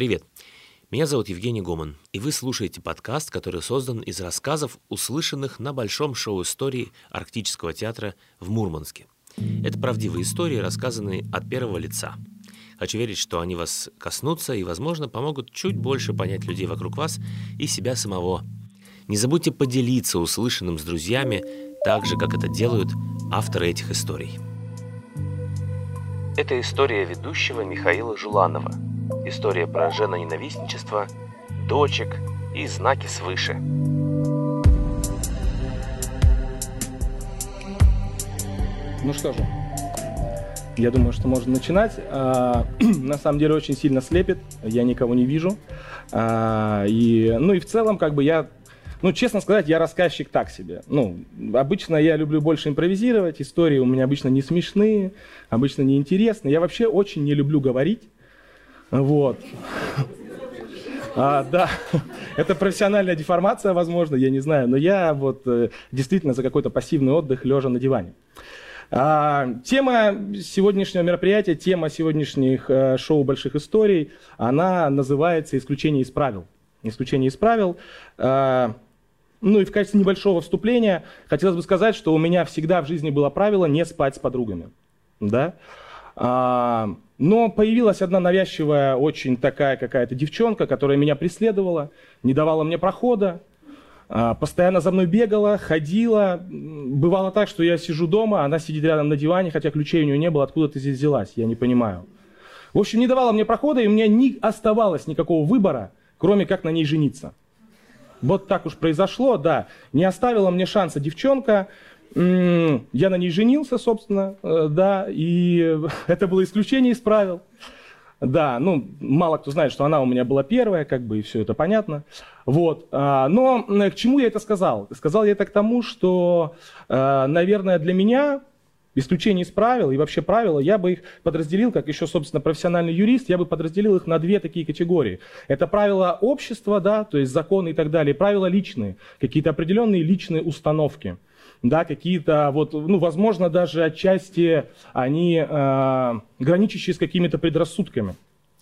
Привет. Меня зовут Евгений Гоман, и вы слушаете подкаст, который создан из рассказов, услышанных на большом шоу истории Арктического театра в Мурманске. Это правдивые истории, рассказанные от первого лица. Хочу верить, что они вас коснутся и, возможно, помогут чуть больше понять людей вокруг вас и себя самого. Не забудьте поделиться услышанным с друзьями, так же, как это делают авторы этих историй. Это история ведущего Михаила Жуланова – история про женоненавистничество, дочек и знаки свыше. Ну что же, я думаю, что можно начинать. А, на самом деле очень сильно слепит, я никого не вижу. А, и, ну и в целом, как бы я, ну честно сказать, я рассказчик так себе. Ну, обычно я люблю больше импровизировать, истории у меня обычно не смешные, обычно не интересные. Я вообще очень не люблю говорить. Вот. А, да, это профессиональная деформация, возможно, я не знаю, но я вот э, действительно за какой-то пассивный отдых лежа на диване. А, тема сегодняшнего мероприятия, тема сегодняшних э, шоу «Больших историй», она называется «Исключение из правил». «Исключение из правил». А, ну и в качестве небольшого вступления хотелось бы сказать, что у меня всегда в жизни было правило не спать с подругами. Да? А, но появилась одна навязчивая, очень такая какая-то девчонка, которая меня преследовала, не давала мне прохода, а, постоянно за мной бегала, ходила. Бывало так, что я сижу дома, она сидит рядом на диване, хотя ключей у нее не было. Откуда ты здесь взялась? Я не понимаю. В общем, не давала мне прохода, и у меня не оставалось никакого выбора, кроме как на ней жениться. Вот так уж произошло, да. Не оставила мне шанса девчонка, я на ней женился, собственно, э, да, и это было исключение из правил. Да, ну, мало кто знает, что она у меня была первая, как бы, и все это понятно. Вот. А, но к чему я это сказал? Сказал я это к тому, что, э, наверное, для меня исключение из правил и вообще правила, я бы их подразделил, как еще, собственно, профессиональный юрист, я бы подразделил их на две такие категории. Это правила общества, да, то есть законы и так далее, правила личные, какие-то определенные личные установки да, какие-то, вот, ну, возможно, даже отчасти они э, граничащие с какими-то предрассудками.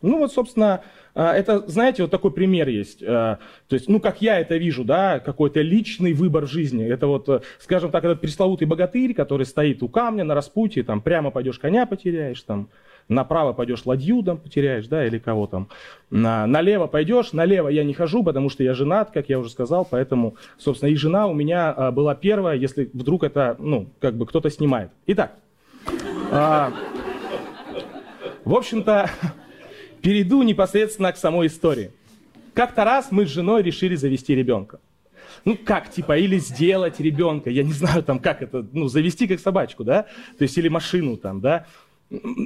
Ну, вот, собственно, э, это, знаете, вот такой пример есть. Э, то есть, ну, как я это вижу, да, какой-то личный выбор жизни. Это вот, э, скажем так, этот пресловутый богатырь, который стоит у камня на распутье, там, прямо пойдешь коня потеряешь, там, направо пойдешь ладью там потеряешь, да, или кого там. На, налево пойдешь, налево я не хожу, потому что я женат, как я уже сказал, поэтому, собственно, и жена у меня а, была первая, если вдруг это, ну, как бы кто-то снимает. Итак, а, в общем-то, перейду непосредственно к самой истории. Как-то раз мы с женой решили завести ребенка. Ну, как, типа, или сделать ребенка, я не знаю, там, как это, ну, завести как собачку, да, то есть, или машину там, да,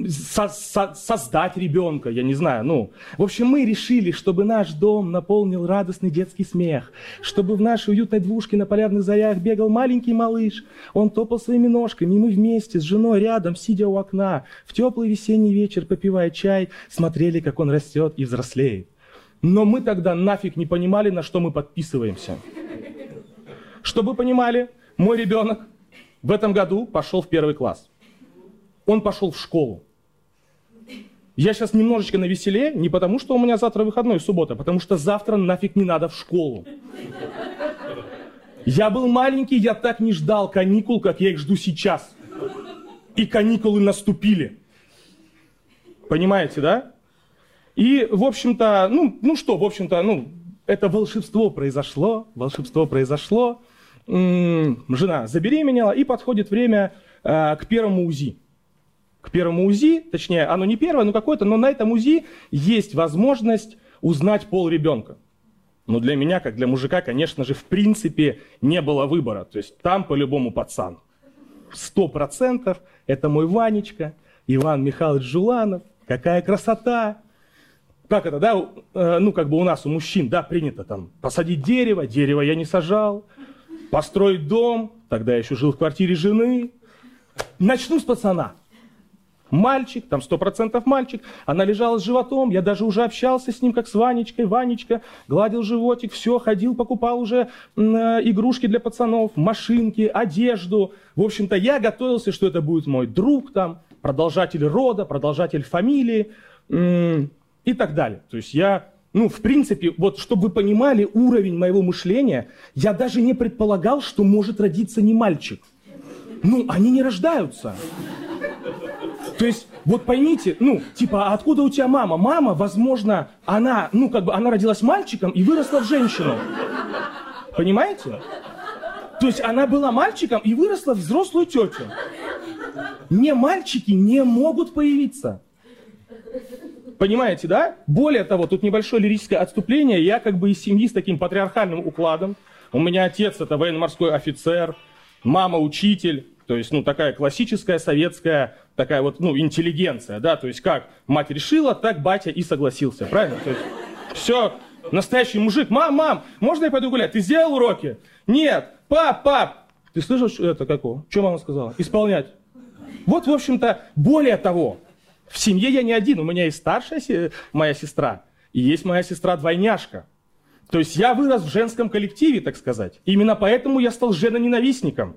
со со создать ребенка, я не знаю, ну. В общем, мы решили, чтобы наш дом наполнил радостный детский смех, чтобы в нашей уютной двушке на полярных зарях бегал маленький малыш. Он топал своими ножками, и мы вместе с женой рядом, сидя у окна, в теплый весенний вечер, попивая чай, смотрели, как он растет и взрослеет. Но мы тогда нафиг не понимали, на что мы подписываемся. Чтобы понимали, мой ребенок в этом году пошел в первый класс он пошел в школу. Я сейчас немножечко на веселе, не потому что у меня завтра выходной, суббота, потому что завтра нафиг не надо в школу. Я был маленький, я так не ждал каникул, как я их жду сейчас. И каникулы наступили. Понимаете, да? И, в общем-то, ну, ну что, в общем-то, ну, это волшебство произошло, волшебство произошло. М-м, жена забеременела, и подходит время э, к первому УЗИ первому УЗИ, точнее, оно не первое, но какое-то, но на этом УЗИ есть возможность узнать пол ребенка. Но для меня, как для мужика, конечно же, в принципе не было выбора. То есть там по-любому пацан. Сто процентов это мой Ванечка, Иван Михайлович Жуланов. Какая красота! Как это, да, э, ну как бы у нас, у мужчин, да, принято там посадить дерево, дерево я не сажал, построить дом, тогда я еще жил в квартире жены. Начну с пацана. Мальчик, там сто процентов мальчик, она лежала с животом, я даже уже общался с ним, как с Ванечкой, Ванечка, гладил животик, все, ходил, покупал уже э, игрушки для пацанов, машинки, одежду. В общем-то, я готовился, что это будет мой друг там, продолжатель рода, продолжатель фамилии. и так далее. То есть я, ну, в принципе, вот чтобы вы понимали уровень моего мышления, я даже не предполагал, что может родиться не мальчик. Ну, они не рождаются. То есть, вот поймите, ну, типа, а откуда у тебя мама? Мама, возможно, она, ну, как бы, она родилась мальчиком и выросла в женщину. Понимаете? То есть она была мальчиком и выросла в взрослую тетю. Не мальчики не могут появиться. Понимаете, да? Более того, тут небольшое лирическое отступление. Я как бы из семьи с таким патриархальным укладом. У меня отец это военно-морской офицер, мама учитель. То есть, ну, такая классическая советская, такая вот, ну, интеллигенция, да, то есть как мать решила, так батя и согласился, правильно? То есть, все, настоящий мужик, мам, мам, можно я пойду гулять? Ты сделал уроки? Нет, пап, пап. Ты слышишь это какого? Что мама сказала? Исполнять. Вот, в общем-то, более того, в семье я не один, у меня есть старшая моя сестра, и есть моя сестра-двойняшка. То есть я вырос в женском коллективе, так сказать. Именно поэтому я стал женоненавистником.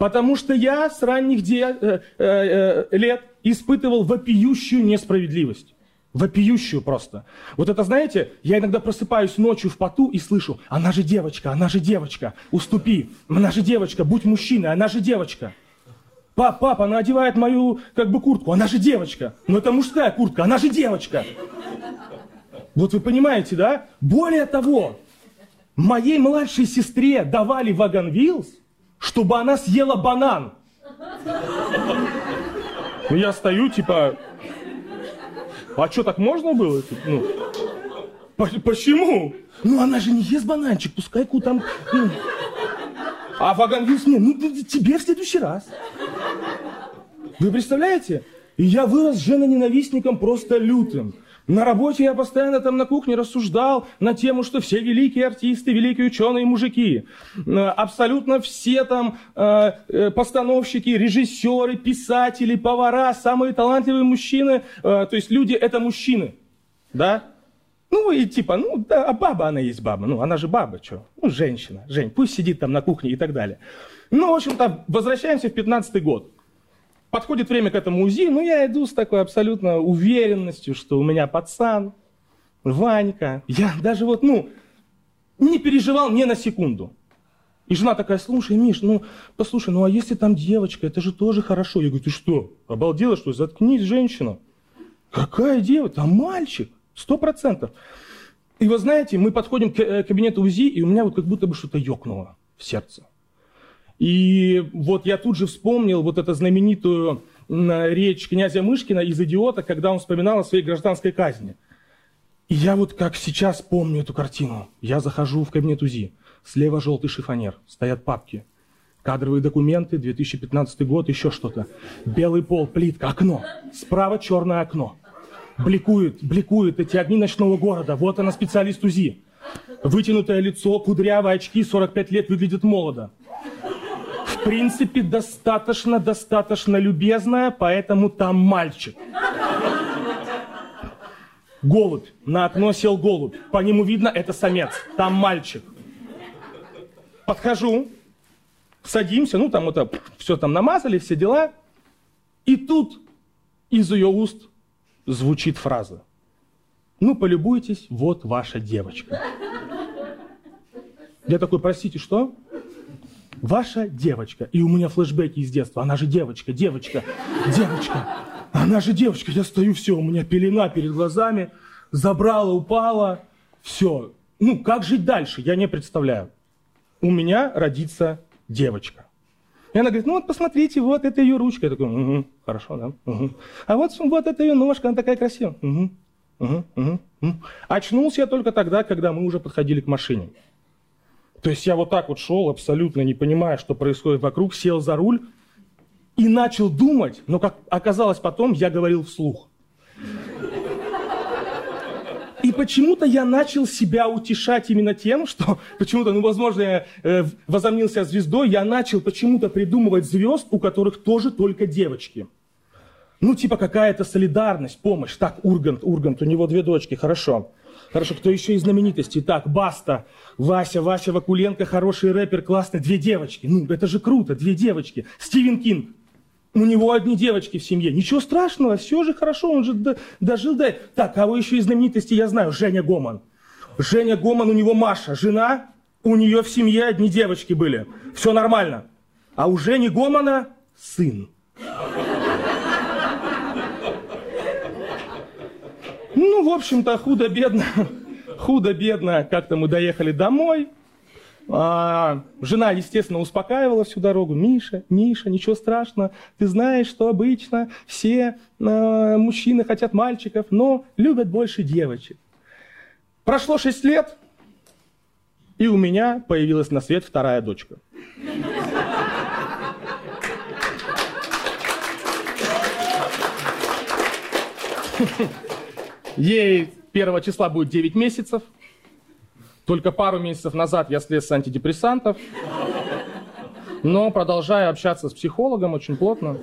Потому что я с ранних де, э, э, э, лет испытывал вопиющую несправедливость. Вопиющую просто. Вот это, знаете, я иногда просыпаюсь ночью в поту и слышу, она же девочка, она же девочка, уступи, она же девочка, будь мужчиной, она же девочка. Пап, пап, она одевает мою, как бы, куртку, она же девочка. Но это мужская куртка, она же девочка. Вот вы понимаете, да? Более того, моей младшей сестре давали вагон Вилс, чтобы она съела банан. Ну, я стою, типа, а что, так можно было? Ну, почему? Ну, она же не ест бананчик, пускай ку там... Ну. А Ваганвилс мне, ну, тебе в следующий раз. Вы представляете? И я вырос женоненавистником просто лютым. На работе я постоянно там на кухне рассуждал на тему, что все великие артисты, великие ученые мужики. Э, абсолютно все там э, э, постановщики, режиссеры, писатели, повара, самые талантливые мужчины, то есть люди это мужчины. Да? Ну и типа, ну да, а баба она есть баба. Ну она же баба, что? Ну женщина, Жень, пусть сидит там на кухне и так далее. Ну, в общем-то, возвращаемся в 15 год. Подходит время к этому УЗИ, ну я иду с такой абсолютно уверенностью, что у меня пацан, Ванька. Я даже вот, ну, не переживал ни на секунду. И жена такая, слушай, Миш, ну, послушай, ну а если там девочка, это же тоже хорошо. Я говорю, ты что, обалдела, что Заткнись, женщина. Какая девочка? Там мальчик, сто процентов. И вы знаете, мы подходим к э, кабинету УЗИ, и у меня вот как будто бы что-то ёкнуло в сердце. И вот я тут же вспомнил вот эту знаменитую речь князя Мышкина из «Идиота», когда он вспоминал о своей гражданской казни. И я вот как сейчас помню эту картину. Я захожу в кабинет УЗИ. Слева желтый шифонер, стоят папки. Кадровые документы, 2015 год, еще что-то. Белый пол, плитка, окно. Справа черное окно. Бликуют, бликуют эти огни ночного города. Вот она, специалист УЗИ. Вытянутое лицо, кудрявые очки, 45 лет, выглядит молодо в принципе, достаточно, достаточно любезная, поэтому там мальчик. Голубь. На окно сел голубь. По нему видно, это самец. Там мальчик. Подхожу, садимся, ну там это, все там намазали, все дела. И тут из ее уст звучит фраза. Ну, полюбуйтесь, вот ваша девочка. Я такой, простите, что? Ваша девочка. И у меня флешбеки из детства. Она же девочка, девочка, девочка. Она же девочка. Я стою, все, у меня пелена перед глазами. Забрала, упала. Все. Ну, как жить дальше, я не представляю. У меня родится девочка. И она говорит, ну вот посмотрите, вот это ее ручка. Я такой, угу, хорошо, да. Угу. А вот, вот это ее ножка, она такая красивая. Угу, угу, угу. Очнулся я только тогда, когда мы уже подходили к машине. То есть я вот так вот шел, абсолютно не понимая, что происходит вокруг, сел за руль и начал думать, но как оказалось потом, я говорил вслух. И почему-то я начал себя утешать именно тем, что почему-то, ну, возможно, я э, возомнился звездой, я начал почему-то придумывать звезд, у которых тоже только девочки. Ну, типа какая-то солидарность, помощь. Так, Ургант, Ургант, у него две дочки, хорошо. Хорошо, кто еще из знаменитостей? Так, Баста, Вася, Вася Вакуленко, хороший рэпер, классный, две девочки. Ну, это же круто, две девочки. Стивен Кинг. У него одни девочки в семье. Ничего страшного, все же хорошо, он же дожил до... Так, кого еще из знаменитостей я знаю? Женя Гоман. Женя Гоман, у него Маша, жена, у нее в семье одни девочки были. Все нормально. А у Жени Гомана сын. Ну, в общем-то, худо-бедно, худо-бедно, как-то мы доехали домой. А, жена, естественно, успокаивала всю дорогу. Миша, Миша, ничего страшного. Ты знаешь, что обычно все а, мужчины хотят мальчиков, но любят больше девочек. Прошло шесть лет, и у меня появилась на свет вторая дочка. Ей первого числа будет 9 месяцев. Только пару месяцев назад я слез с антидепрессантов. Но продолжаю общаться с психологом очень плотно.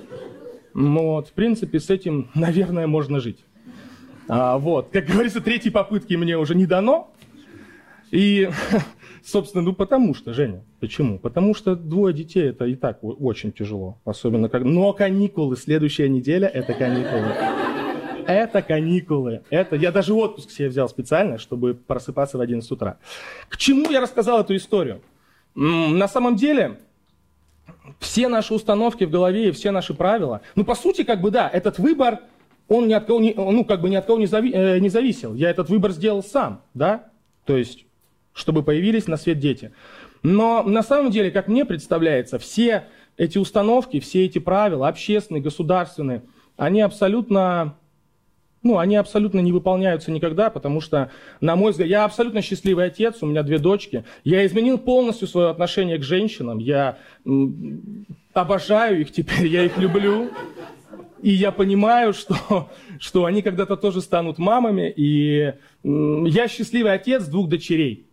Вот, в принципе, с этим, наверное, можно жить. А, вот, как говорится, третьей попытки мне уже не дано. И, собственно, ну потому что, Женя, почему? Потому что двое детей это и так очень тяжело. Особенно как... Но каникулы, следующая неделя это каникулы это каникулы. Это я даже отпуск себе взял специально, чтобы просыпаться в 11 утра. К чему я рассказал эту историю? На самом деле, все наши установки в голове и все наши правила, ну, по сути, как бы, да, этот выбор, он ни от кого не, ну, как бы ни от кого не, зави, э, не зависел. Я этот выбор сделал сам, да, то есть, чтобы появились на свет дети. Но на самом деле, как мне представляется, все эти установки, все эти правила, общественные, государственные, они абсолютно ну, они абсолютно не выполняются никогда, потому что, на мой взгляд, я абсолютно счастливый отец, у меня две дочки. Я изменил полностью свое отношение к женщинам. Я обожаю их теперь, я их люблю. И я понимаю, что, что они когда-то тоже станут мамами. И я счастливый отец двух дочерей.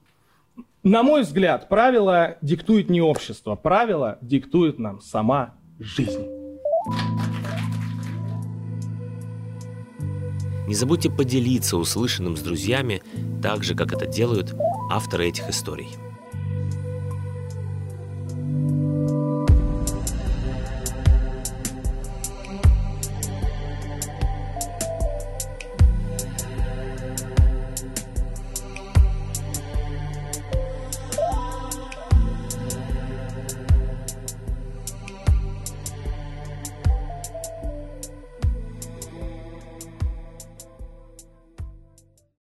На мой взгляд, правила диктует не общество, правила диктует нам сама жизнь. Не забудьте поделиться услышанным с друзьями, так же, как это делают авторы этих историй.